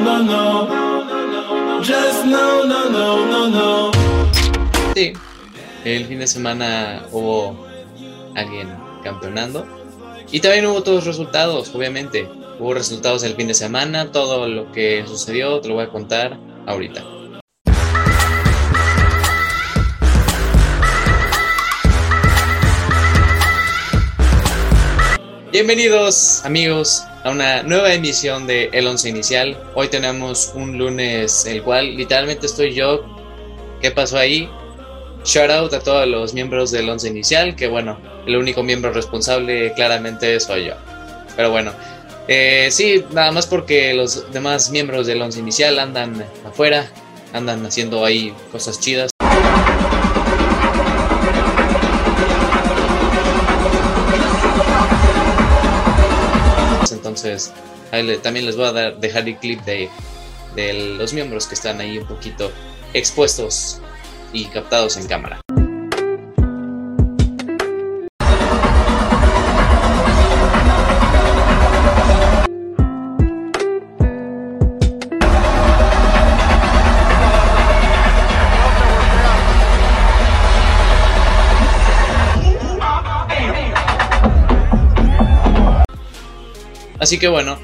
no, no. Just no, no, no, no, no. Sí, el fin de semana hubo alguien campeonando. Y también hubo todos los resultados, obviamente. Hubo resultados el fin de semana, todo lo que sucedió te lo voy a contar ahorita. Bienvenidos amigos a una nueva emisión de El Once Inicial. Hoy tenemos un lunes el cual literalmente estoy yo. ¿Qué pasó ahí? Shout out a todos los miembros del Once Inicial, que bueno, el único miembro responsable claramente soy yo. Pero bueno, eh, sí, nada más porque los demás miembros del Once Inicial andan afuera, andan haciendo ahí cosas chidas. Entonces, ahí también les voy a dar, dejar el clip de, de los miembros que están ahí un poquito expuestos y captados en cámara. Así que bueno,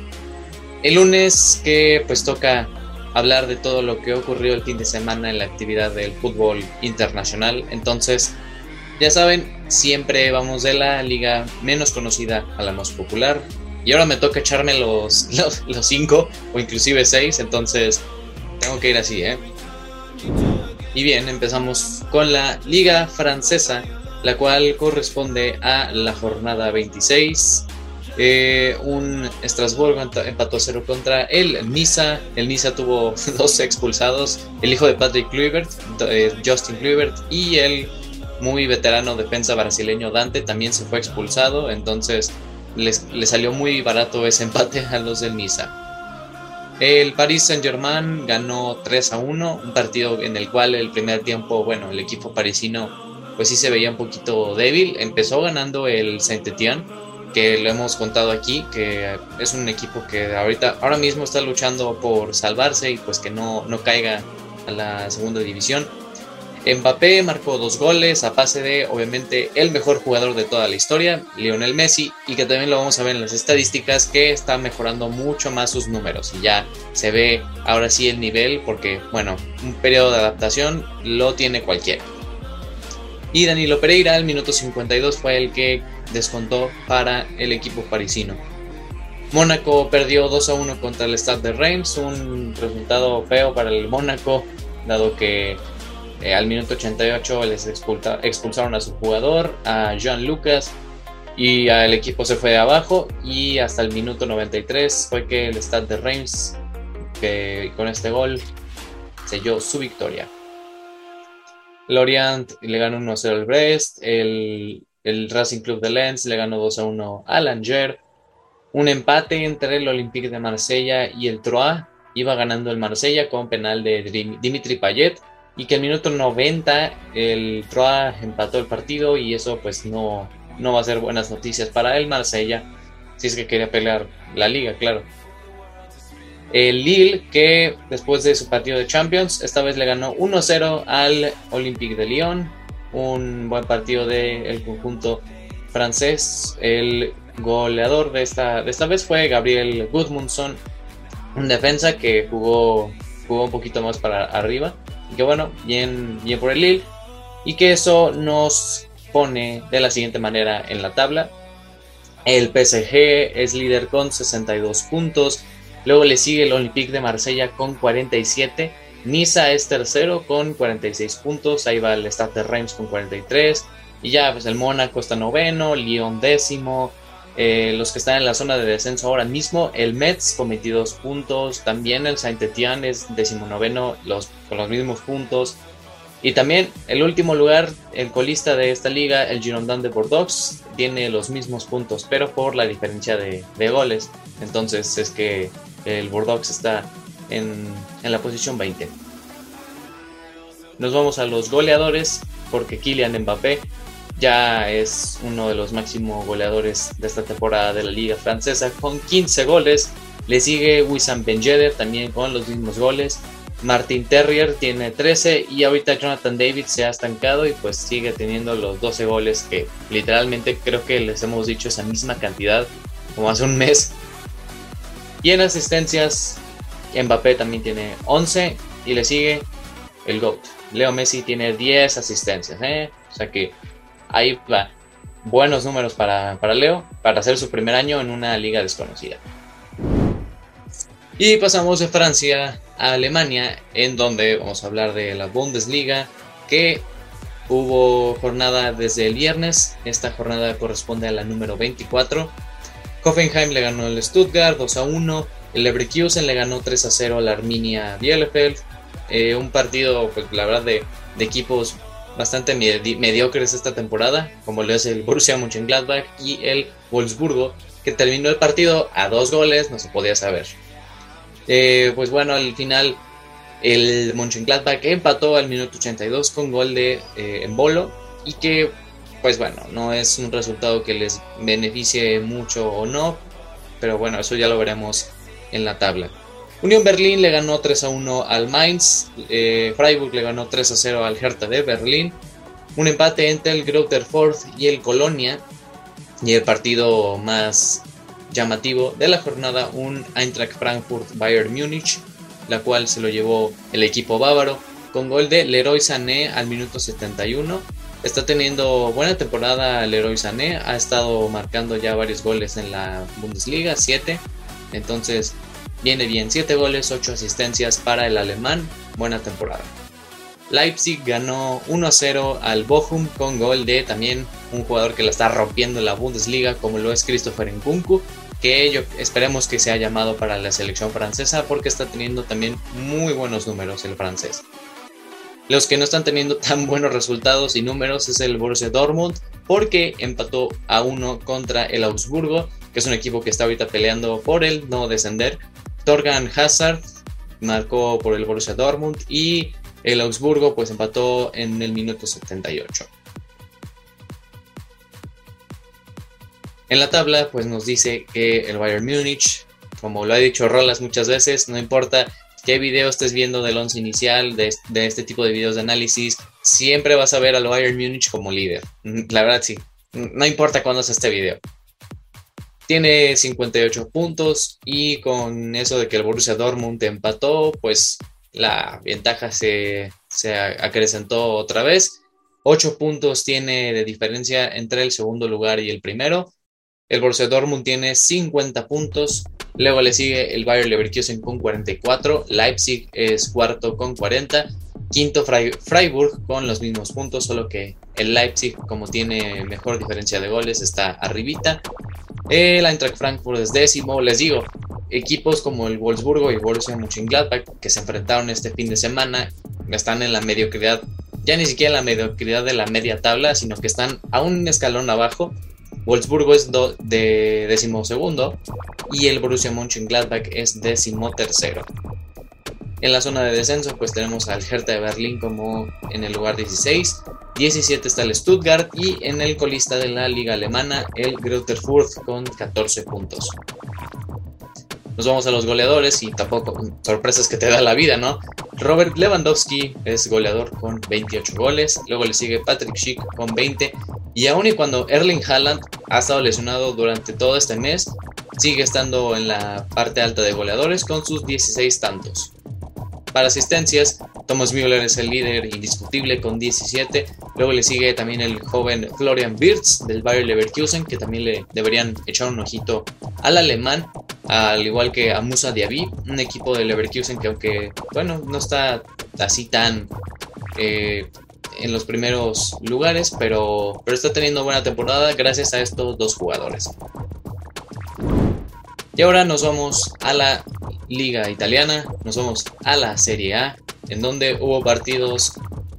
el lunes que pues toca hablar de todo lo que ocurrió el fin de semana en la actividad del fútbol internacional. Entonces, ya saben, siempre vamos de la liga menos conocida a la más popular. Y ahora me toca echarme los, los, los cinco o inclusive seis, entonces tengo que ir así, ¿eh? Y bien, empezamos con la liga francesa, la cual corresponde a la jornada 26. Eh, un Estrasburgo empató a cero contra el Niza. El Niza tuvo dos expulsados: el hijo de Patrick Kluivert, eh, Justin Kluivert, y el muy veterano defensa brasileño Dante también se fue expulsado. Entonces les salió muy barato ese empate a los del Niza. El Paris Saint-Germain ganó 3 a 1, un partido en el cual el primer tiempo, bueno, el equipo parisino pues sí se veía un poquito débil. Empezó ganando el Saint-Étienne, que lo hemos contado aquí, que es un equipo que ahorita, ahora mismo está luchando por salvarse y pues que no, no caiga a la segunda división. Mbappé marcó dos goles a pase de, obviamente, el mejor jugador de toda la historia, Lionel Messi, y que también lo vamos a ver en las estadísticas, que está mejorando mucho más sus números. Y ya se ve ahora sí el nivel, porque, bueno, un periodo de adaptación lo tiene cualquiera. Y Danilo Pereira al minuto 52 fue el que descontó para el equipo parisino. Mónaco perdió 2 a 1 contra el Stade de Reims, un resultado feo para el Mónaco, dado que eh, al minuto 88 les expulsaron a su jugador, a Jean Lucas, y el equipo se fue de abajo. Y hasta el minuto 93 fue que el Stade de Reims, que con este gol, selló su victoria. Lorient le ganó 1-0 al Brest, el, el Racing Club de Lens le ganó 2-1 al Angers, un empate entre el Olympique de Marsella y el Troyes, iba ganando el Marsella con penal de Dim- Dimitri Payet, y que al minuto 90 el Troyes empató el partido y eso pues no, no va a ser buenas noticias para el Marsella, si es que quería pelear la liga, claro. El Lille, que después de su partido de Champions, esta vez le ganó 1-0 al Olympique de Lyon. Un buen partido del conjunto francés. El goleador de esta, de esta vez fue Gabriel Gudmundsson, un defensa que jugó, jugó un poquito más para arriba. Y que bueno, bien, bien por el Lille. Y que eso nos pone de la siguiente manera en la tabla. El PSG es líder con 62 puntos. Luego le sigue el Olympique de Marsella con 47. Niza es tercero con 46 puntos. Ahí va el Stade de Reims con 43. Y ya, pues el Mónaco está noveno. Lyon décimo. Eh, los que están en la zona de descenso ahora mismo. El Metz con 22 puntos. También el Saint-Etienne es decimonoveno los, con los mismos puntos. Y también el último lugar, el colista de esta liga, el Girondin de Bordeaux, tiene los mismos puntos, pero por la diferencia de, de goles. Entonces es que el Bordeaux está en, en la posición 20. Nos vamos a los goleadores, porque Kylian Mbappé ya es uno de los máximos goleadores de esta temporada de la liga francesa con 15 goles. Le sigue Wissam Ben también con los mismos goles. Martin Terrier tiene 13 y ahorita Jonathan David se ha estancado y pues sigue teniendo los 12 goles que literalmente creo que les hemos dicho esa misma cantidad como hace un mes. Y en asistencias Mbappé también tiene 11 y le sigue el GOAT. Leo Messi tiene 10 asistencias, ¿eh? o sea que ahí va. Buenos números para, para Leo para hacer su primer año en una liga desconocida. Y pasamos de Francia a Alemania, en donde vamos a hablar de la Bundesliga, que hubo jornada desde el viernes. Esta jornada corresponde a la número 24. Hoffenheim le ganó el Stuttgart 2 a 1. El Leverkusen le ganó 3 a 0 al Arminia Bielefeld. Eh, un partido, pues, la verdad, de, equipos bastante mediocres esta temporada, como lo es el Borussia Mönchengladbach y el Wolfsburgo, que terminó el partido a dos goles, no se podía saber. Eh, pues bueno, al final el Mönchengladbach empató al minuto 82 con gol de eh, Embolo y que pues bueno, no es un resultado que les beneficie mucho o no, pero bueno, eso ya lo veremos en la tabla. Unión Berlín le ganó 3 a 1 al Mainz, eh, Freiburg le ganó 3 a 0 al Hertha de Berlín, un empate entre el Greuther Fürth y el Colonia, y el partido más llamativo de la jornada, un Eintracht Frankfurt Bayern Múnich, la cual se lo llevó el equipo bávaro con gol de Leroy Sané al minuto 71. Está teniendo buena temporada Leroy Sané, ha estado marcando ya varios goles en la Bundesliga, 7. Entonces viene bien, 7 goles, 8 asistencias para el alemán, buena temporada. Leipzig ganó 1-0 al Bochum con gol de también un jugador que la está rompiendo en la Bundesliga como lo es Christopher Nkunku, que esperemos que sea llamado para la selección francesa porque está teniendo también muy buenos números el francés. Los que no están teniendo tan buenos resultados y números es el Borussia Dortmund porque empató a uno contra el Augsburgo, que es un equipo que está ahorita peleando por el no descender. Torgan Hazard marcó por el Borussia Dortmund y el Augsburgo pues empató en el minuto 78. En la tabla, pues nos dice que el Bayern Múnich, como lo ha dicho Rolas muchas veces, no importa qué video estés viendo del once inicial, de, este tipo de videos de análisis, siempre vas a ver al Bayern Múnich como líder. La verdad, sí. No importa cuándo sea este video. Tiene 58 puntos y con eso de que el Borussia Dortmund empató, pues la ventaja se, se acrecentó otra vez. 8 puntos tiene de diferencia entre el segundo lugar y el primero. El Borussia Dortmund tiene 50 puntos. Luego le sigue el Bayer Leverkusen con 44. Leipzig es cuarto con 40. Quinto Freiburg con los mismos puntos, solo que el Leipzig, como tiene mejor diferencia de goles, está arribita. El Eintracht Frankfurt es décimo. Les digo, equipos como el Wolfsburgo y Borussia Mönchengladbach que se enfrentaron este fin de semana están en la mediocridad, ya ni siquiera en la mediocridad de la media tabla, sino que están a un escalón abajo Wolfsburgo es de décimo segundo y el Borussia Mönchengladbach es décimo tercero. En la zona de descenso pues tenemos al Hertha de Berlín como en el lugar 16, 17 está el Stuttgart y en el colista de la liga alemana el Greuther Fürth con 14 puntos. Nos vamos a los goleadores y tampoco sorpresas que te da la vida, ¿no? Robert Lewandowski es goleador con 28 goles, luego le sigue Patrick Schick con 20 y aun y cuando Erling Haaland ha estado lesionado durante todo este mes, sigue estando en la parte alta de goleadores con sus 16 tantos. Para asistencias, Thomas Müller es el líder indiscutible con 17. Luego le sigue también el joven Florian Wirtz del Bayer Leverkusen, que también le deberían echar un ojito al alemán, al igual que a Musa Diaby, un equipo de Leverkusen que aunque, bueno, no está así tan eh, en los primeros lugares, pero, pero está teniendo buena temporada gracias a estos dos jugadores. Y ahora nos vamos a la liga italiana, nos vamos a la Serie A, en donde hubo partidos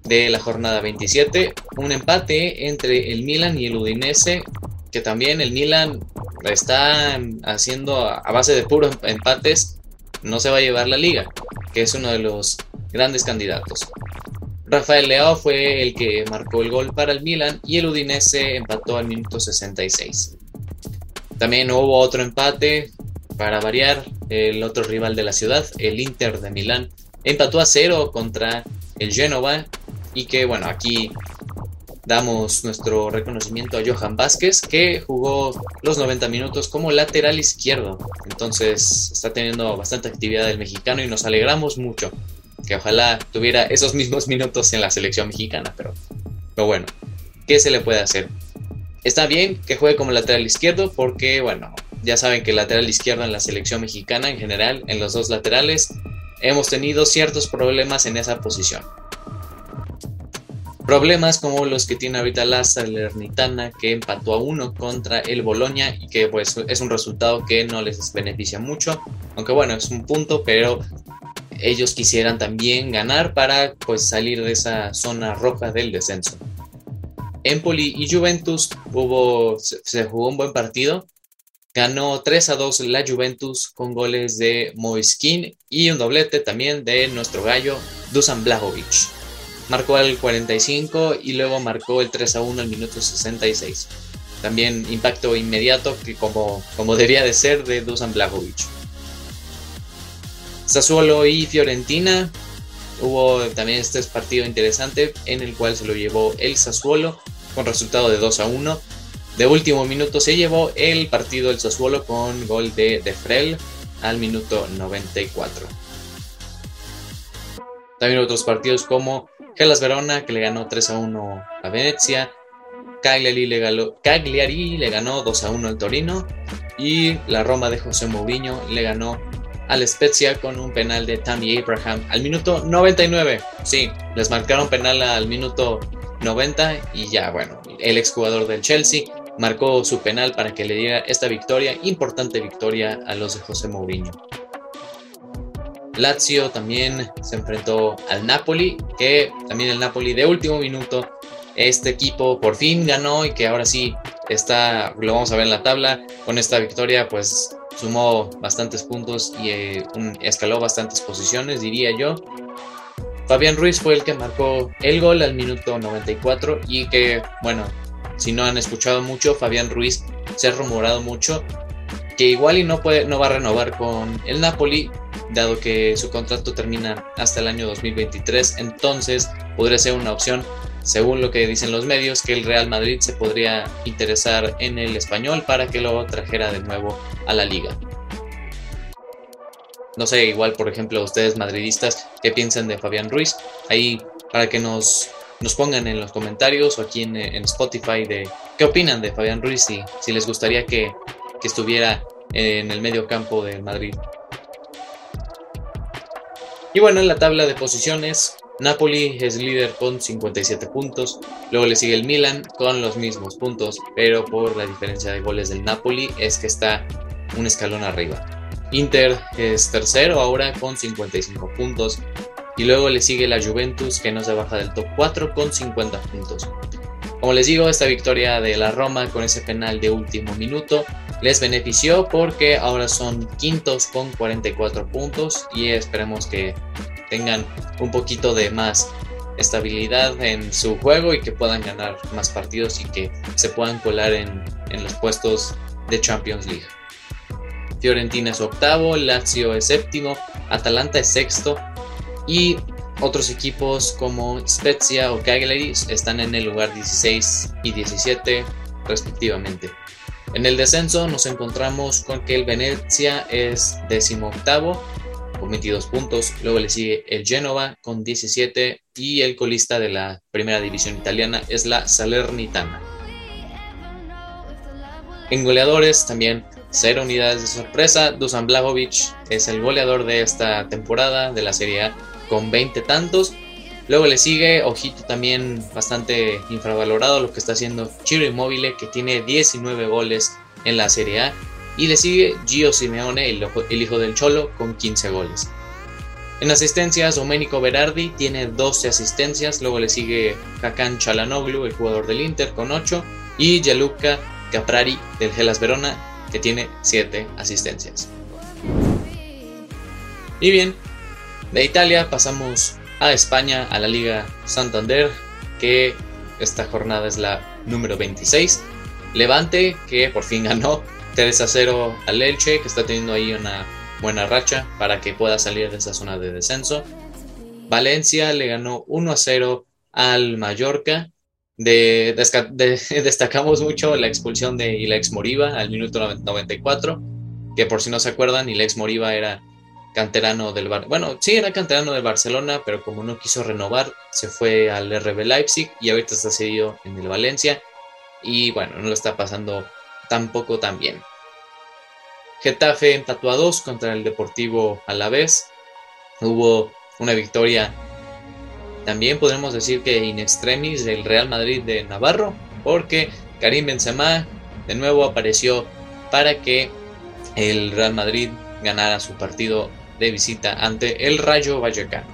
de la jornada 27, un empate entre el Milan y el Udinese, que también el Milan está haciendo a base de puros empates, no se va a llevar la liga, que es uno de los grandes candidatos. Rafael Leao fue el que marcó el gol para el Milan y el Udinese empató al minuto 66. También hubo otro empate para variar, el otro rival de la ciudad, el Inter de Milán, empató a cero contra el Genova y que bueno, aquí damos nuestro reconocimiento a Johan Vázquez, que jugó los 90 minutos como lateral izquierdo. Entonces está teniendo bastante actividad el mexicano y nos alegramos mucho. Que ojalá tuviera esos mismos minutos en la selección mexicana, pero, pero bueno, ¿qué se le puede hacer? Está bien que juegue como lateral izquierdo porque, bueno, ya saben que lateral izquierdo en la selección mexicana en general, en los dos laterales, hemos tenido ciertos problemas en esa posición. Problemas como los que tiene ahorita la Salernitana que empató a uno contra el Boloña y que pues es un resultado que no les beneficia mucho, aunque bueno, es un punto, pero ellos quisieran también ganar para pues salir de esa zona roja del descenso. Empoli y Juventus hubo, se, jugó un buen partido. Ganó 3 a 2 la Juventus con goles de Moiskin y un doblete también de nuestro gallo Dusan Blajovic marcó al 45 y luego marcó el 3 a 1 al minuto 66. También impacto inmediato que como, como debía de ser de Dusan Blagovic. Sassuolo y Fiorentina. Hubo también este partido interesante en el cual se lo llevó el Sassuolo con resultado de 2 a 1. De último minuto se llevó el partido el Sassuolo con gol de De Frel al minuto 94. También otros partidos como Gelas Verona, que le ganó 3 a 1 a Venecia. Cagliari le, ganó, Cagliari le ganó 2 a 1 al Torino. Y la Roma de José Mourinho le ganó al Spezia con un penal de Tammy Abraham al minuto 99. Sí, les marcaron penal al minuto 90 y ya, bueno, el exjugador del Chelsea marcó su penal para que le diera esta victoria, importante victoria a los de José Mourinho. Lazio también se enfrentó al Napoli, que también el Napoli de último minuto, este equipo por fin ganó y que ahora sí está, lo vamos a ver en la tabla, con esta victoria pues sumó bastantes puntos y eh, escaló bastantes posiciones, diría yo. Fabián Ruiz fue el que marcó el gol al minuto 94 y que, bueno, si no han escuchado mucho, Fabián Ruiz se ha rumorado mucho que igual y no, puede, no va a renovar con el Napoli, dado que su contrato termina hasta el año 2023, entonces podría ser una opción, según lo que dicen los medios, que el Real Madrid se podría interesar en el español para que lo trajera de nuevo a la liga. No sé, igual por ejemplo ustedes madridistas, ¿qué piensan de Fabián Ruiz? Ahí para que nos, nos pongan en los comentarios o aquí en, Spotify de qué opinan de Fabián Ruiz y si les gustaría que, que estuviera en el medio campo del Madrid. Y bueno, en la tabla de posiciones, Napoli es líder con 57 puntos, luego le sigue el Milan con los mismos puntos, pero por la diferencia de goles del Napoli es que está un escalón arriba. Inter es tercero ahora con 55 puntos y luego le sigue la Juventus que no se baja del top 4 con 50 puntos. Como les digo, esta victoria de la Roma con ese penal de último minuto les benefició porque ahora son quintos con 44 puntos y esperemos que tengan un poquito de más estabilidad en su juego y que puedan ganar más partidos y que se puedan colar en, los puestos de Champions League. Fiorentina es octavo, Lazio es séptimo, Atalanta es sexto y otros equipos como Spezia o Cagliari están en el lugar 16 y 17 respectivamente. En el descenso nos encontramos con que el Venezia es décimo octavo con 22 puntos, luego le sigue el Genova con 17 y el colista de la primera división italiana es la Salernitana. En goleadores también cero unidades de sorpresa, Dusan Blagovic es el goleador de esta temporada de la Serie A con 20 tantos. Luego le sigue, ojito también bastante infravalorado lo que está haciendo Chiro Immobile, que tiene 19 goles en la Serie A. Y le sigue Gio Simeone, el, hijo del Cholo, con 15 goles. En asistencias, Domenico Berardi tiene 12 asistencias. Luego le sigue Hakan Chalanoglu, el jugador del Inter, con 8. Y Gianluca Caprari del Gelas Verona, que tiene 7 asistencias. Y bien, de Italia pasamos a España, a la Liga Santander, que esta jornada es la número 26. Levante, que por fin ganó 3 a 0 al Elche, que está teniendo ahí una buena racha para que pueda salir de esa zona de descenso. Valencia le ganó 1 a 0 al Mallorca. De, destacamos mucho la expulsión de Ilex Moriba al minuto 94, que por si no se acuerdan, Ilex Moriba era canterano del Bar bueno, sí era canterano del Barcelona, pero como no quiso renovar, se fue al RB Leipzig y ahorita está cedido en el Valencia y bueno, no lo está pasando tampoco tan bien. Getafe empató a 2 contra el Deportivo Alavés. Hubo una victoria también podremos decir que in extremis del Real Madrid de Navarro, porque Karim Benzema de nuevo apareció para que el Real Madrid ganara su partido de visita ante el Rayo Vallecano.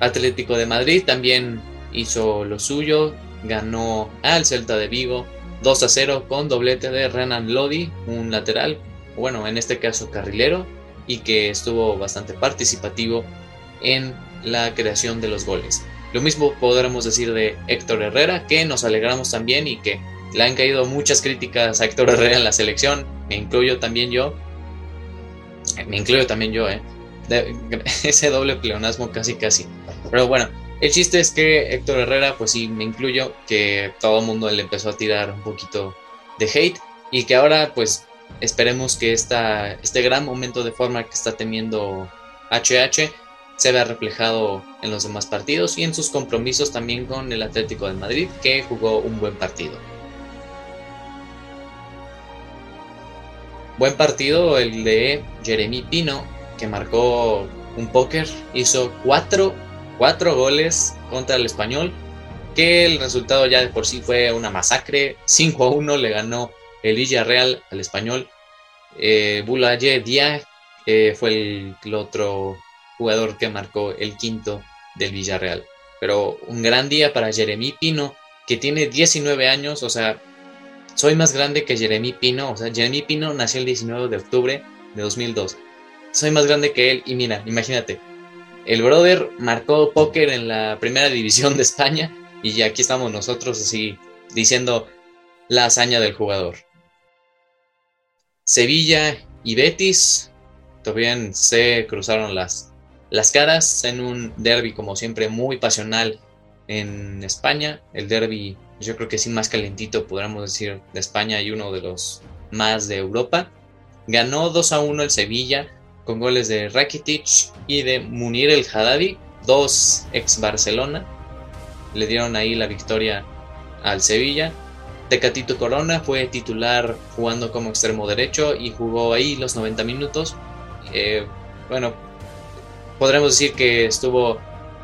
Atlético de Madrid también hizo lo suyo, ganó al Celta de Vigo 2 a 0 con doblete de Renan Lodi, un lateral, bueno, en este caso carrilero, y que estuvo bastante participativo en la creación de los goles. Lo mismo podremos decir de Héctor Herrera, que nos alegramos también y que le han caído muchas críticas a Héctor Herrera en la selección, me incluyo también yo. Me incluyo también yo, ¿eh? ese doble pleonasmo casi casi. Pero bueno, el chiste es que Héctor Herrera, pues sí, me incluyo, que todo el mundo le empezó a tirar un poquito de hate y que ahora pues esperemos que esta, este gran momento de forma que está teniendo HH se vea reflejado en los demás partidos y en sus compromisos también con el Atlético de Madrid, que jugó un buen partido. Buen partido el de Jeremy Pino, que marcó un póker, hizo cuatro, goles contra el español, que el resultado ya de por sí fue una masacre, 5 a 1 le ganó el Villarreal al español. Eh, Boulaye Díaz eh, fue el otro jugador que marcó el quinto del Villarreal. Pero un gran día para Jeremy Pino, que tiene 19 años, o sea, soy más grande que Jeremy Pino, o sea, Jeremy Pino nació el 19 de octubre de 2002. Soy más grande que él y mira, imagínate, el brother marcó póker en la primera división de España y aquí estamos nosotros así diciendo la hazaña del jugador. Sevilla y Betis todavía se cruzaron las las caras en un derby como siempre muy pasional en España. El derby yo creo que sí más calentito podríamos decir de España y uno de los más de Europa. Ganó 2 a 1 el Sevilla con goles de Rakitic y de Munir el Haddadi, dos ex Barcelona. Le dieron ahí la victoria al Sevilla. Tecatito Corona fue titular jugando como extremo derecho y jugó ahí los 90 minutos. Eh, bueno, podremos decir que estuvo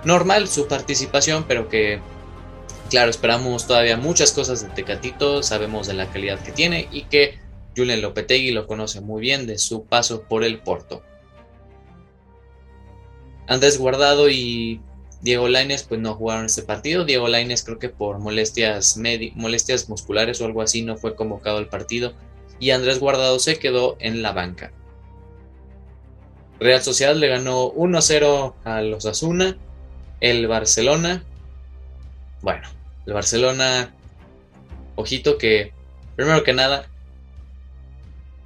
normal su participación, pero que, claro, esperamos todavía muchas cosas de Tecatito, sabemos de la calidad que tiene y que Julen Lopetegui lo conoce muy bien de su paso por el Porto. Andrés Guardado y Diego Laines pues no jugaron este partido. Diego Laines creo que por molestias, molestias musculares o algo así no fue convocado al partido y Andrés Guardado se quedó en la banca. Real Sociedad le ganó 1-0 a los Asuna. El Barcelona. Bueno, el Barcelona. Ojito que. Primero que nada.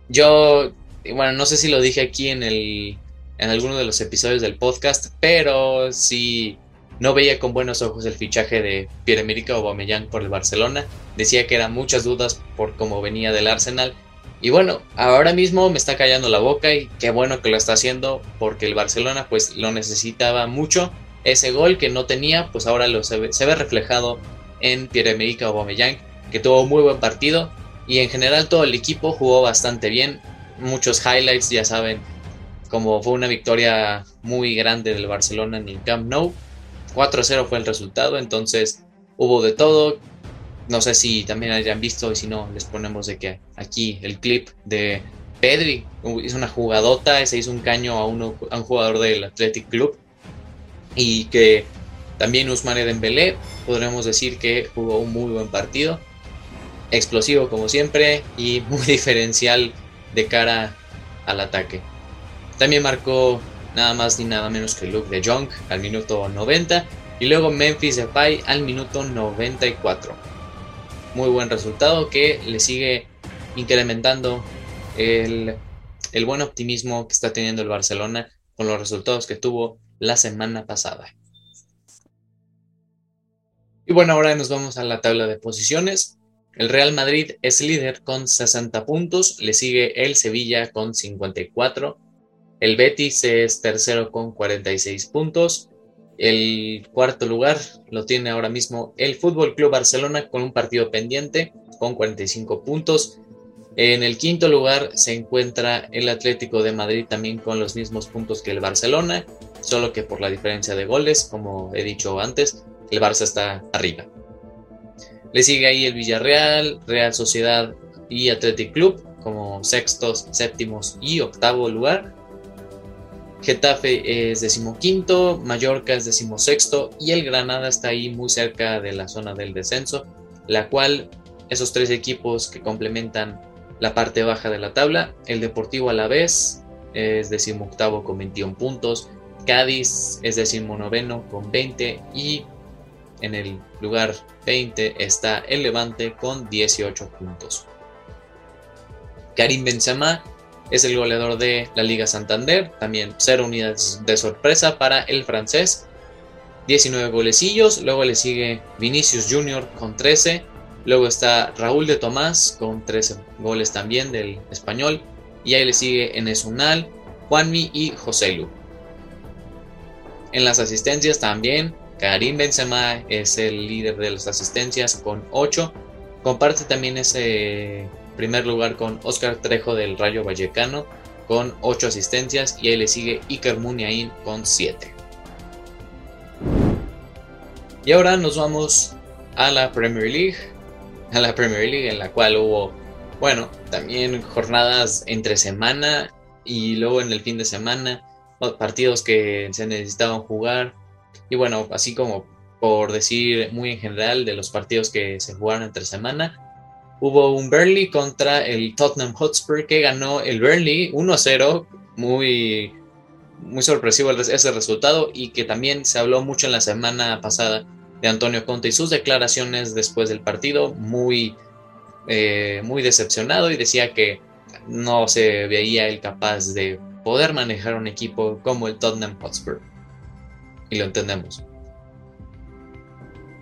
Yo. Bueno, no sé si lo dije aquí en el. En alguno de los episodios del podcast. Pero sí. No veía con buenos ojos el fichaje de Pierre-Emerick Aubameyang por el Barcelona. Decía que eran muchas dudas por cómo venía del Arsenal y bueno, ahora mismo me está callando la boca y qué bueno que lo está haciendo porque el Barcelona pues lo necesitaba mucho. Ese gol que no tenía pues ahora lo se, ve, reflejado en Pierre-Emerick Aubameyang que tuvo muy buen partido y en general todo el equipo jugó bastante bien. Muchos highlights ya saben como fue una victoria muy grande del Barcelona en el Camp Nou. 4-0 fue el resultado, entonces hubo de todo, no sé si también hayan visto y si no, les ponemos de que aquí el clip de Pedri hizo una jugadota, se hizo un caño a, un jugador del Athletic Club y que también Usmane Dembélé podremos decir que jugó un muy buen partido, explosivo como siempre y muy diferencial de cara al ataque. También marcó nada más ni nada menos que Luke de Jong al minuto 90 y luego Memphis Depay al minuto 94. Muy buen resultado que le sigue incrementando el, el buen optimismo que está teniendo el Barcelona con los resultados que tuvo la semana pasada. Y bueno, ahora nos vamos a la tabla de posiciones. El Real Madrid es líder con 60 puntos, le sigue el Sevilla con 54, el Betis es tercero con 46 puntos, el cuarto lugar lo tiene ahora mismo el Fútbol Club Barcelona con un partido pendiente con 45 puntos. En el quinto lugar se encuentra el Atlético de Madrid también con los mismos puntos que el Barcelona, solo que por la diferencia de goles, como he dicho antes, el Barça está arriba. Le sigue ahí el Villarreal, Real Sociedad y Athletic Club como sextos, séptimos y octavo lugar. Getafe es decimoquinto, Mallorca es decimosexto y el Granada está ahí muy cerca de la zona del descenso, la cual esos tres equipos que complementan la parte baja de la tabla, el Deportivo Alavés es decimoctavo con 21 puntos, Cádiz es decimonoveno con 20 y en el lugar 20 está el Levante con 18 puntos. Karim Benzema es el goleador de la Liga Santander, también 0 unidades de sorpresa para el francés, 19 golecillos, luego le sigue Vinicius Jr. con 13, luego está Raúl de Tomás con 13 goles también del español, y ahí le sigue Enes Unal, Juanmi y José Lu. En las asistencias también Karim Benzema es el líder de las asistencias con 8. Comparte también ese primer lugar con Oscar Trejo del Rayo Vallecano con 8 asistencias y ahí le sigue Iker Muniain con 7. Y ahora nos vamos a la Premier League, a la Premier League en la cual hubo, bueno, también jornadas entre semana y luego en el fin de semana, partidos que se necesitaban jugar, y bueno, así como por decir muy en general de los partidos que se jugaron entre semana, hubo un Burnley contra el Tottenham Hotspur que ganó el Burnley 1-0, muy, muy sorpresivo ese resultado y que también se habló mucho en la semana pasada de Antonio Conte y sus declaraciones después del partido, muy, eh, muy decepcionado y decía que no se veía él capaz de poder manejar un equipo como el Tottenham Hotspur y lo entendemos.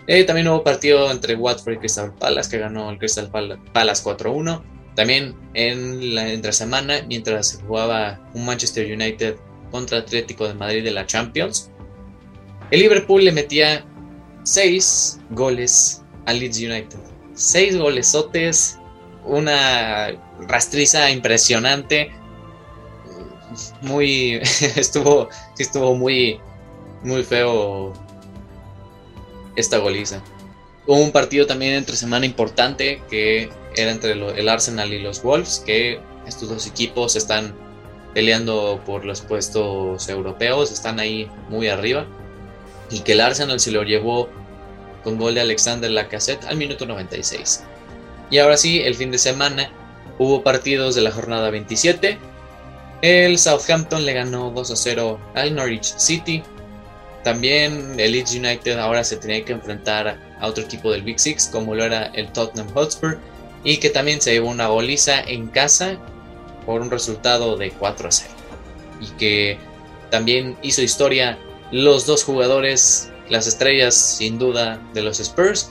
Eh, también hubo partido entre Watford y Crystal Palace que ganó el Crystal Palace 4-1. También en la entre semana, mientras se jugaba un Manchester United contra Atlético de Madrid de la Champions, el Liverpool le metía 6 goles al Leeds United. 6 golesotes, una rastriza impresionante. Muy. estuvo. Estuvo muy muy feo esta goliza. Hubo un partido también entre semana importante que era entre el Arsenal y los Wolves, que estos dos equipos están peleando por los puestos europeos, están ahí muy arriba. Y que el Arsenal se lo llevó con gol de Alexander Lacazette al minuto 96. Y ahora sí, el fin de semana hubo partidos de la jornada 27. El Southampton le ganó 2 a 0 al Norwich City. También el Leeds United ahora se tenía que enfrentar a otro equipo del Big Six, como lo era el Tottenham Hotspur, y que también se llevó una goliza en casa por un resultado de 4 a 0. Y que también hizo historia los dos jugadores, las estrellas sin duda de los Spurs,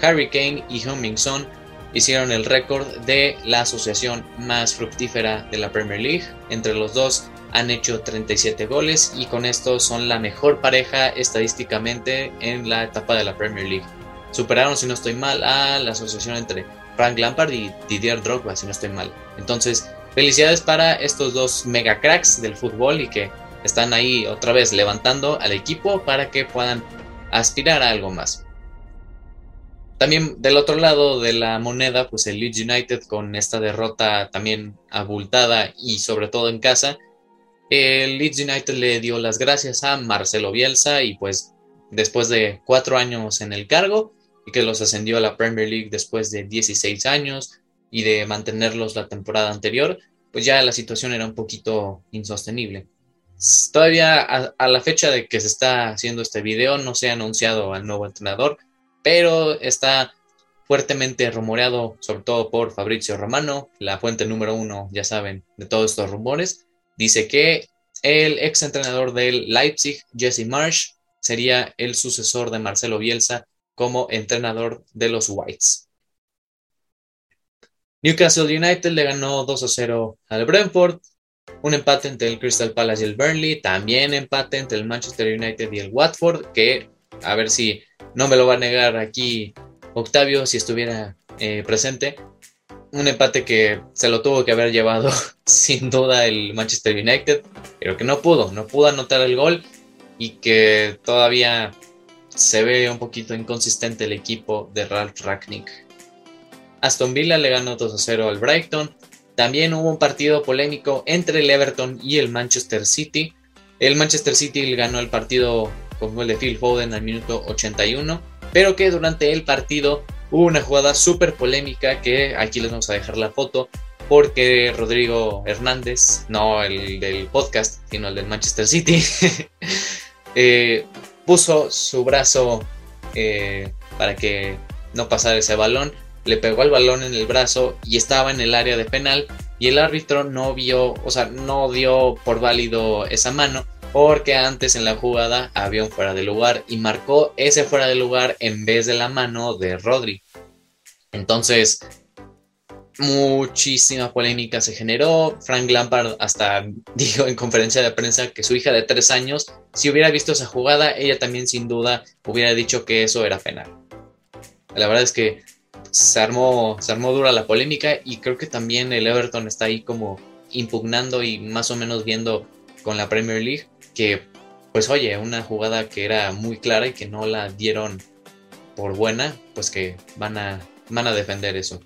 Harry Kane y Heung-Min Son, hicieron el récord de la asociación más fructífera de la Premier League. Entre los dos han hecho 37 goles y con esto son la mejor pareja estadísticamente en la etapa de la Premier League. Superaron, si no estoy mal, a la asociación entre Frank Lampard y Didier Drogba, si no estoy mal. Entonces, felicidades para estos dos mega cracks del fútbol y que están ahí otra vez levantando al equipo para que puedan aspirar a algo más. También del otro lado de la moneda, pues el Leeds United con esta derrota también abultada y sobre todo en casa, el Leeds United le dio las gracias a Marcelo Bielsa y pues después de cuatro años en el cargo y que los ascendió a la Premier League después de 16 años y de mantenerlos la temporada anterior, pues ya la situación era un poquito insostenible. todavía a, la fecha de que se está haciendo este video no se ha anunciado al nuevo entrenador, pero está fuertemente rumoreado, sobre todo por Fabrizio Romano, la fuente número uno, ya saben, de todos estos rumores. Dice que el ex entrenador del Leipzig, Jesse Marsh, sería el sucesor de Marcelo Bielsa como entrenador de los Whites. Newcastle United le ganó 2 a 0 al Brentford. Un empate entre el Crystal Palace y el Burnley. También empate entre el Manchester United y el Watford. Que a ver si no me lo va a negar aquí Octavio si estuviera eh, presente. Un empate que se lo tuvo que haber llevado sin duda el Manchester United. Pero que no pudo. No pudo anotar el gol. Y que todavía se ve un poquito inconsistente el equipo de Ralph Ragnick. Aston Villa le ganó 2 a 0 al Brighton. También hubo un partido polémico entre el Everton y el Manchester City. El Manchester City ganó el partido con gol de Phil Foden al minuto 81, pero que durante el partido hubo una jugada súper polémica que aquí les vamos a dejar la foto porque Rodrigo Hernández, no el del podcast, sino el del Manchester City, eh, puso su brazo eh, para que no pasara ese balón le pegó el balón en el brazo y estaba en el área de penal y el árbitro no vio, o sea, no dio por válido esa mano porque antes en la jugada había un fuera de lugar y marcó ese fuera de lugar en vez de la mano de Rodri. Entonces, muchísima polémica se generó. Frank Lampard hasta dijo en conferencia de prensa que su hija de tres años, si hubiera visto esa jugada, ella también sin duda hubiera dicho que eso era penal. La verdad es que se armó, se armó dura la polémica y creo que también el Everton está ahí como impugnando y más o menos viendo con la Premier League que pues oye, una jugada que era muy clara y que no la dieron por buena, pues que van a, van a defender eso.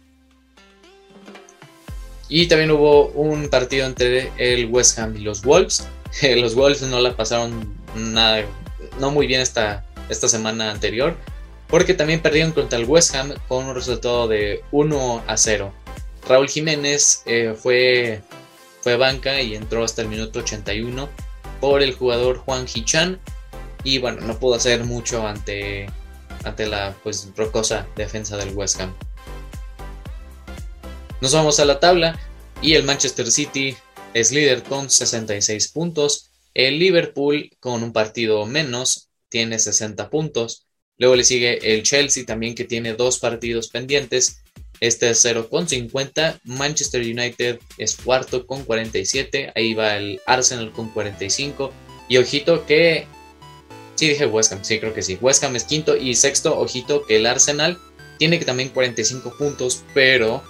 Y también hubo un partido entre el West Ham y los Wolves. Los Wolves no la pasaron nada, no muy bien esta, esta semana anterior porque también perdieron contra el West Ham con un resultado de 1 a 0. Raúl Jiménez eh, fue, fue banca y entró hasta el minuto 81 por el jugador Juan Hichan y bueno, no pudo hacer mucho ante, ante la pues rocosa defensa del West Ham. Nos vamos a la tabla y el Manchester City es líder con 66 puntos. El Liverpool con un partido menos tiene 60 puntos. Luego le sigue el Chelsea también que tiene dos partidos pendientes. Este es 0 con 50. Manchester United es cuarto con 47. Ahí va el Arsenal con 45. Y ojito que... Sí, dije West Ham, sí, creo que sí. West Ham es quinto y sexto. Ojito que el Arsenal tiene también 45 puntos, pero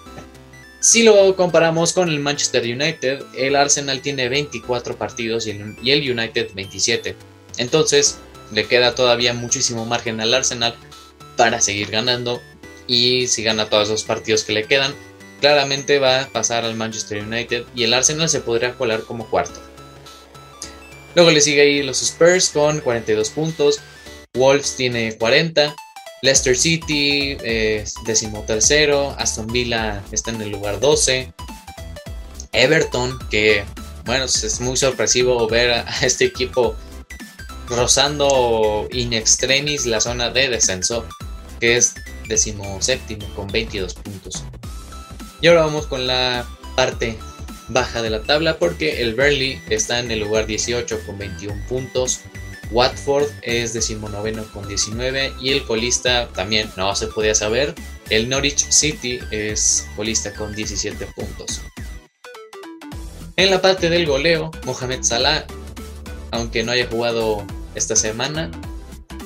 si lo comparamos con el Manchester United, el Arsenal tiene 24 partidos y el, United 27. Entonces, le queda todavía muchísimo margen al Arsenal para seguir ganando y si gana todos los partidos que le quedan, claramente va a pasar al Manchester United y el Arsenal se podría colar como cuarto. Luego le sigue ahí los Spurs con 42 puntos, Wolves tiene 40, Leicester City es decimotercero, Aston Villa está en el lugar 12, Everton que bueno es muy sorpresivo ver a este equipo rozando in extremis la zona de descenso, que es decimoséptimo con 22 puntos. Y ahora vamos con la parte baja de la tabla porque el Burnley está en el lugar 18 con 21 puntos. Watford es decimonoveno con 19 y el colista también no se podía saber. El Norwich City es colista con 17 puntos. En la parte del goleo, Mohamed Salah, aunque no haya jugado esta semana.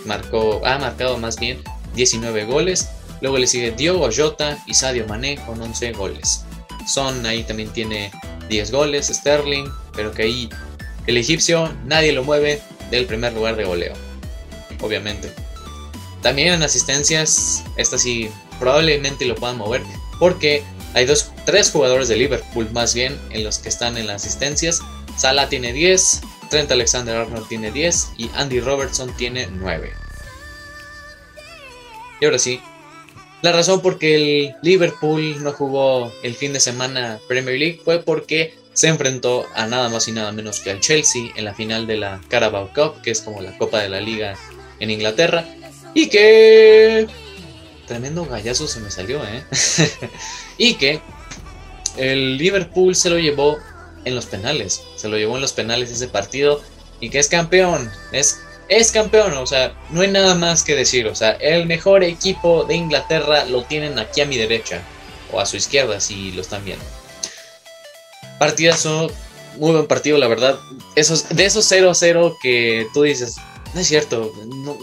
Marcó, ha marcado más bien 19 goles. Luego le sigue Diogo Jota y Sadio Mané con 11 goles. Son ahí también tiene 10 goles. Sterling, pero que ahí el egipcio nadie lo mueve del primer lugar de goleo. Obviamente. También en asistencias, esta sí probablemente lo puedan mover porque hay dos, tres jugadores de Liverpool más bien en los que están en las asistencias. Salah tiene 10, Trent Alexander Arnold tiene 10 y Andy Robertson tiene 9. Y ahora sí, la razón por que el Liverpool no jugó el fin de semana Premier League fue porque se enfrentó a nada más y nada menos que al Chelsea en la final de la Carabao Cup, que es como la Copa de la Liga en Inglaterra, y que... Tremendo gallazo se me salió, ¿eh? y que el Liverpool se lo llevó en los penales, se lo llevó en los penales ese partido, y que es campeón, es, es campeón, o sea, no hay nada más que decir, o sea, el mejor equipo de Inglaterra lo tienen aquí a mi derecha, o a su izquierda si lo están viendo. Partidazo, muy buen partido, la verdad. Esos, de esos 0-0 que tú dices, no es cierto,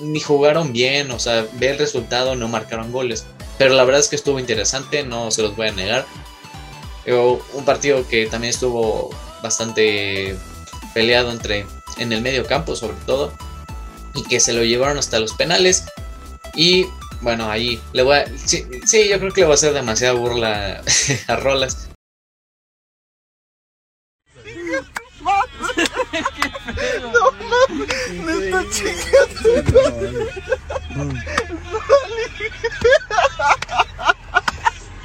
ni jugaron bien, o sea, ve el resultado, no marcaron goles. Pero la verdad es que estuvo interesante, no se los voy a negar. Un partido que también estuvo bastante peleado entre en el medio campo sobre todo y que se lo llevaron hasta los penales y bueno ahí le voy a sí, sí yo creo que le voy a hacer demasiada burla a Rolas No mames, me está chingando.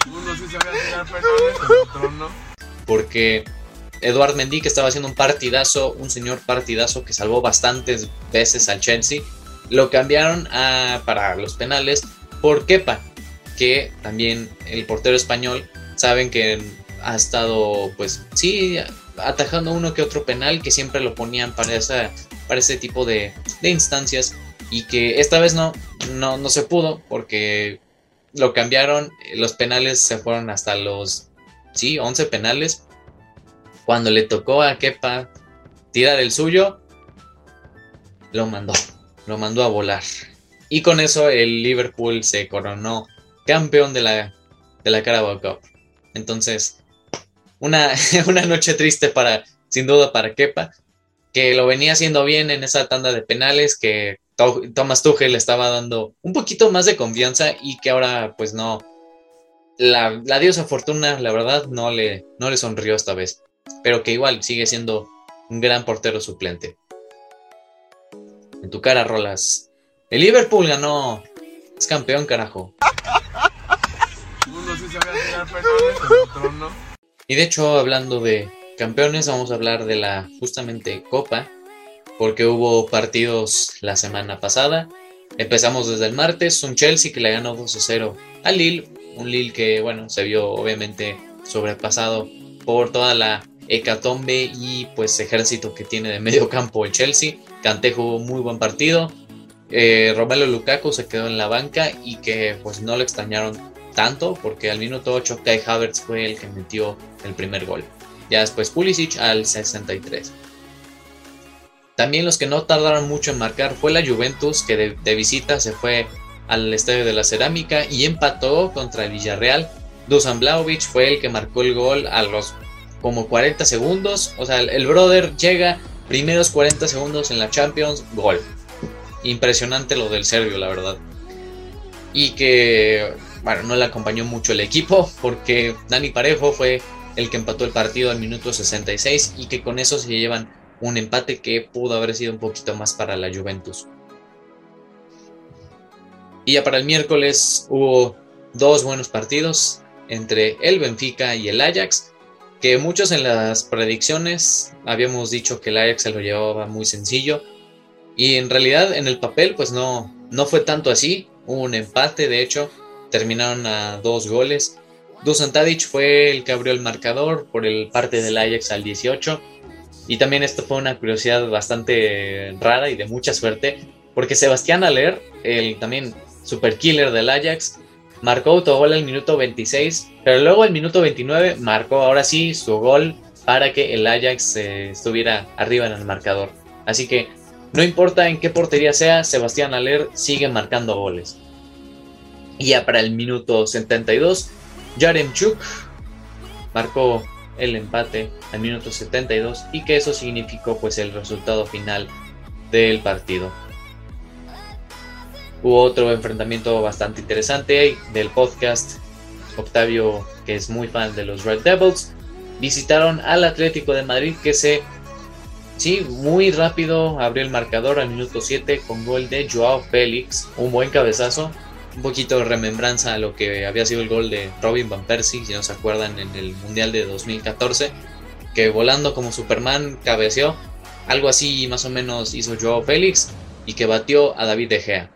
Uno sí sabía tirar penales, el otro no. Porque Eduard Mendy, que estaba haciendo un partidazo, un señor partidazo que salvó bastantes veces al Chelsea, lo cambiaron a, para los penales por Kepa, que también el portero español, saben que ha estado, pues sí, atajando uno que otro penal que siempre lo ponían para, esa, para ese tipo de, de instancias y que esta vez no, no, no se pudo porque lo cambiaron, los penales se fueron hasta los, sí, 11 penales. Cuando le tocó a Kepa tirar el suyo, lo mandó, lo mandó a volar. Y con eso el Liverpool se coronó campeón de la, de la Carabao Cup. Entonces, una, una noche triste para, sin duda, para Kepa, que lo venía haciendo bien en esa tanda de penales, que Thomas Tuchel le estaba dando un poquito más de confianza y que ahora, pues no, la, la diosa fortuna, la verdad, no le, no le sonrió esta vez, pero que igual sigue siendo un gran portero suplente. En tu cara, Rolas. El Liverpool ganó. Es campeón, carajo. Uno sí sabía tirar penales, el otro no. Y de hecho, hablando de campeones, vamos a hablar de la justamente Copa, porque hubo partidos la semana pasada. Empezamos desde el martes, un Chelsea que le ganó 2 0 al Lille, un Lille que, bueno, se vio obviamente sobrepasado por toda la hecatombe y pues ejército que tiene de medio campo el Chelsea. Kanté jugó muy buen partido. Eh, Romelu Lukaku se quedó en la banca y que pues no lo extrañaron tanto porque al minuto 8 Kai Havertz fue el que metió el primer gol. Ya después Pulisic al 63. También los que no tardaron mucho en marcar fue la Juventus que de, visita se fue al Estadio de la Cerámica y empató contra el Villarreal. Dusan Blaovic fue el que marcó el gol a los como 40 segundos. O sea, el brother llega primeros 40 segundos en la Champions, gol. Impresionante lo del serbio, la verdad. Y que, bueno, no le acompañó mucho el equipo porque Dani Parejo fue el que empató el partido al minuto 66 y que con eso se llevan un empate que pudo haber sido un poquito más para la Juventus. Y ya para el miércoles hubo dos buenos partidos entre el Benfica y el Ajax, que muchos en las predicciones habíamos dicho que el Ajax se lo llevaba muy sencillo. Y en realidad en el papel pues no, no fue tanto así, un empate de hecho, terminaron a dos goles. Dusan Tadic fue el que abrió el marcador por el parte del Ajax al 18 y también esto fue una curiosidad bastante rara y de mucha suerte porque Sebastián Aller, el también super killer del Ajax, marcó autogol al minuto 26, pero luego al minuto 29 marcó ahora sí su gol para que el Ajax eh, estuviera arriba en el marcador. Así que no importa en qué portería sea, Sebastián Aller sigue marcando goles. Y ya para el minuto 72, Yaremchuk marcó el empate al minuto 72 y que eso significó pues el resultado final del partido. Hubo otro enfrentamiento bastante interesante del podcast. Octavio, que es muy fan de los Red Devils, visitaron al Atlético de Madrid que se, sí, muy rápido abrió el marcador al minuto 7 con gol de Joao Félix, un buen cabezazo, un poquito de remembranza a lo que había sido el gol de Robin Van Persie, si no se acuerdan, en el Mundial de 2014. que volando como Superman cabeceó. Algo así más o menos hizo Joao Félix y que batió a David De Gea.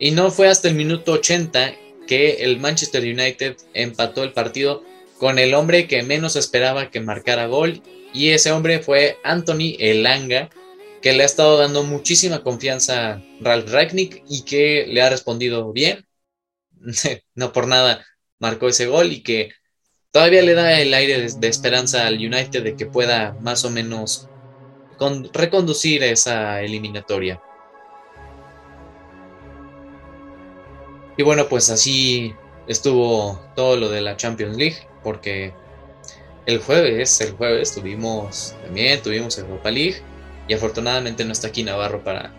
Y no fue hasta el minuto 80 que el Manchester United empató el partido con el hombre que menos esperaba que marcara gol y ese hombre fue Anthony Elanga que le ha estado dando muchísima confianza a Ralph Ragnick y que le ha respondido bien. no por nada marcó ese gol y que todavía le da el aire de, esperanza al United de que pueda más o menos reconducir esa eliminatoria. Y bueno, pues así estuvo todo lo de la Champions League, porque el jueves, el jueves tuvimos también tuvimos Europa League y afortunadamente no está aquí Navarro para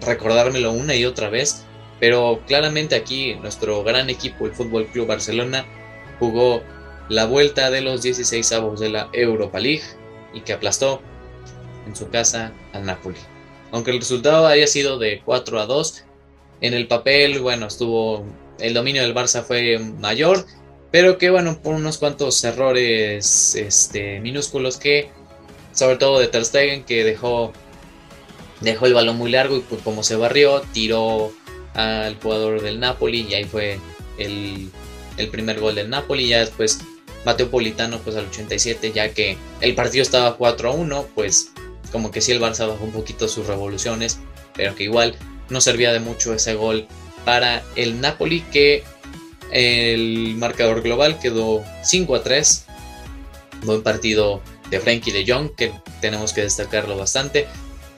recordármelo una y otra vez, pero claramente aquí nuestro gran equipo, el Fútbol Club Barcelona, jugó la vuelta de los 16 avos de la Europa League y que aplastó en su casa al Napoli. Aunque el resultado haya sido de 4 a 2, en el papel, bueno, estuvo el dominio del Barça fue mayor, pero que bueno, por unos cuantos errores este, minúsculos que, sobre todo de Ter Stegen, que dejó, dejó el balón muy largo y pues como se barrió, tiró al jugador del Napoli y ahí fue el, el primer gol del Napoli. Ya después Mateo Politano pues al 87, ya que el partido estaba 4 a 1, pues como que sí el Barça bajó un poquito sus revoluciones, pero que igual no servía de mucho ese gol para el Napoli que el marcador global quedó 5 a 3. Buen partido de Frankie de Jong que tenemos que destacarlo bastante.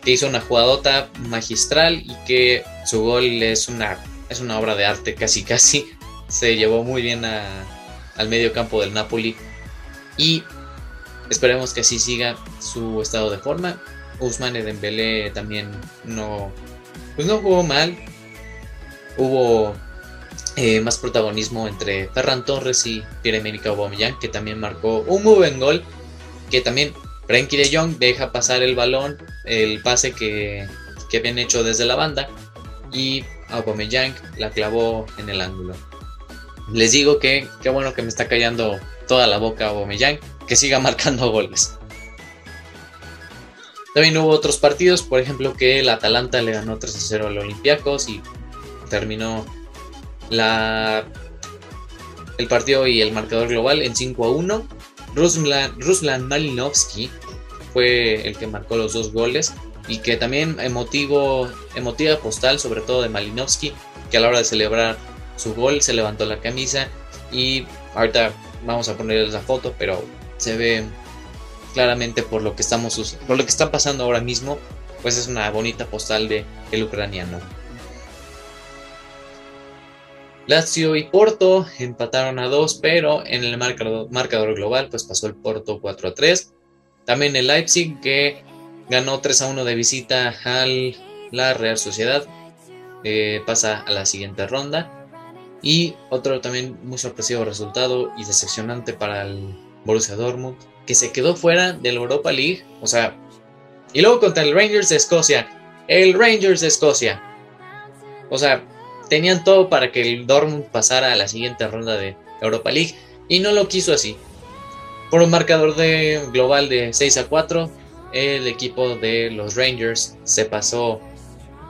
Que hizo una jugadota magistral y que su gol es una, es una obra de arte casi casi. Se llevó muy bien al medio campo del Napoli. Y esperemos que así siga su estado de forma. Usman Dembélé también no, pues no jugó mal. Hubo eh, más protagonismo entre Ferran Torres y Pierre-Emerick que también marcó un muy buen gol, que también Frenkie de Jong deja pasar el balón, el pase que, que habían hecho desde la banda, y Aubameyang la clavó en el ángulo. Les digo que qué bueno que me está callando toda la boca Aubameyang, que siga marcando goles. También hubo otros partidos, por ejemplo que el Atalanta le ganó 3 a 0 al Olympiacos y terminó la, el partido y el marcador global en 5 a 1. Ruslan, Ruslan Malinovsky fue el que marcó los dos goles y que también emotivo, emotiva postal, sobre todo de Malinovsky, que a la hora de celebrar su gol se levantó la camisa y ahorita vamos a ponerles la foto, pero se ve claramente por lo que estamos por lo que está pasando ahora mismo, pues es una bonita postal de el ucraniano. Lazio y Porto empataron a 2, pero en el marcador, global pues pasó el Porto 4 a 3. También el Leipzig que ganó 3 a 1 de visita al la Real Sociedad. Eh, pasa a la siguiente ronda. Y otro también muy sorpresivo resultado y decepcionante para el Borussia Dortmund que se quedó fuera de la Europa League. O sea, y luego contra el Rangers de Escocia. El Rangers de Escocia. O sea, tenían todo para que el Dortmund pasara a la siguiente ronda de Europa League. Y no lo quiso así. Por un marcador de global de 6 a 4, el equipo de los Rangers se pasó,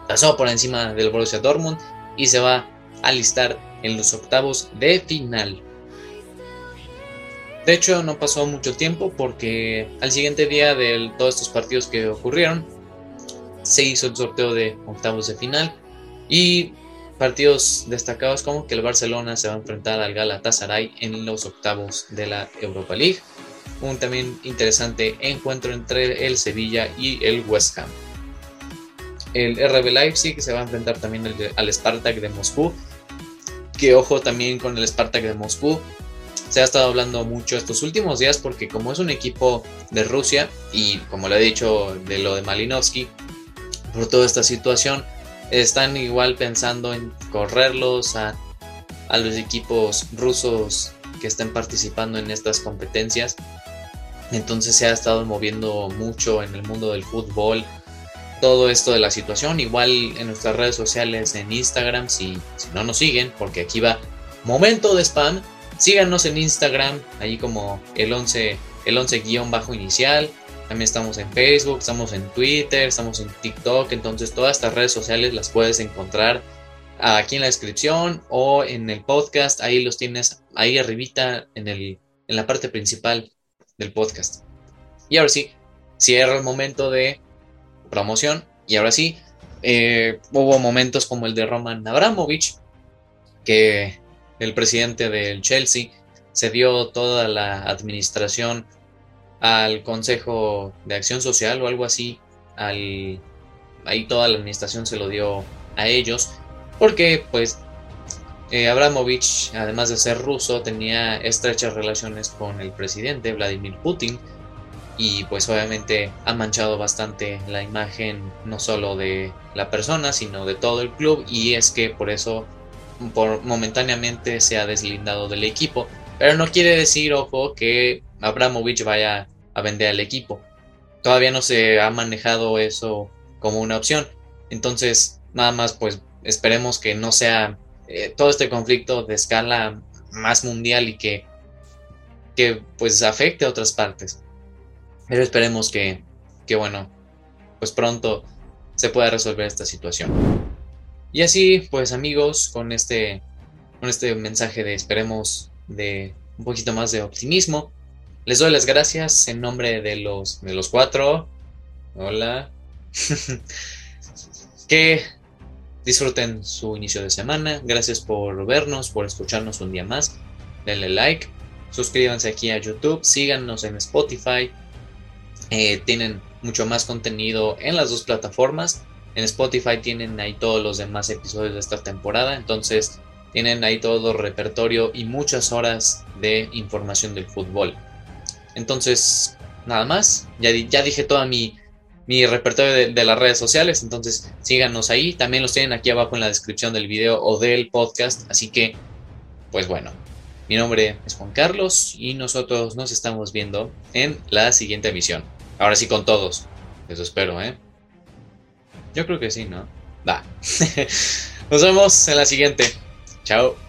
pasó por encima del Borussia Dortmund y se va a listar en los octavos de final. De hecho, no pasó mucho tiempo porque al siguiente día de todos estos partidos que ocurrieron, se hizo el sorteo de octavos de final y partidos destacados como que el Barcelona se va a enfrentar al Galatasaray en los octavos de la Europa League. Un también interesante encuentro entre el Sevilla y el West Ham. El RB Leipzig se va a enfrentar también al Spartak de Moscú. Que ojo también con el Spartak de Moscú se ha estado hablando mucho estos últimos días porque como es un equipo de Rusia y como le he dicho de lo de Malinovsky, por toda esta situación, están igual pensando en correrlos a, a los equipos rusos que estén participando en estas competencias. Entonces se ha estado moviendo mucho en el mundo del fútbol todo esto de la situación. Igual en nuestras redes sociales, en Instagram, si, si no nos siguen, porque aquí va momento de spam Síganos en Instagram, ahí como el 11 el 11 guion bajo inicial. También estamos en Facebook, estamos en Twitter, estamos en TikTok. Entonces todas estas redes sociales las puedes encontrar aquí en la descripción o en el podcast. Ahí los tienes ahí arribita en, el, en la parte principal del podcast. Y ahora sí, cierra el momento de promoción. Y ahora sí, eh, hubo momentos como el de Roman Abramovich, que el presidente del Chelsea se dio toda la administración al Consejo de Acción Social o algo así. Ahí toda la administración se lo dio a ellos. Porque pues eh, Abramovich, además de ser ruso, tenía estrechas relaciones con el presidente Vladimir Putin y pues obviamente ha manchado bastante la imagen no solo de la persona sino de todo el club y es que por eso por momentáneamente se ha deslindado del equipo. Pero no quiere decir ojo que Abramovich vaya a vender al equipo. Todavía no se ha manejado eso como una opción. Entonces nada más pues esperemos que no sea eh, todo este conflicto de escala más mundial y que que pues afecte a otras partes. Pero esperemos que, que, bueno, pues pronto se pueda resolver esta situación. Y así, pues amigos, con este, con este mensaje de esperemos de un poquito más de optimismo, les doy las gracias en nombre de los, de los cuatro. Hola. que disfruten su inicio de semana. Gracias por vernos, por escucharnos un día más. Denle like. Suscríbanse aquí a YouTube. Síganos en Spotify. Eh, tienen mucho más contenido en las dos plataformas. En Spotify tienen ahí todos los demás episodios de esta temporada. Entonces tienen ahí todo el repertorio y muchas horas de información del fútbol. Entonces, nada más. Ya, ya dije todo mi, mi repertorio de, de, las redes sociales. Entonces síganos ahí. También los tienen aquí abajo en la descripción del video o del podcast. Así que, pues bueno. Mi nombre es Juan Carlos y nosotros nos estamos viendo en la siguiente emisión. Ahora sí con todos. Eso espero, ¿eh? Yo creo que sí, ¿no? Va. Nos vemos en la siguiente. Chao.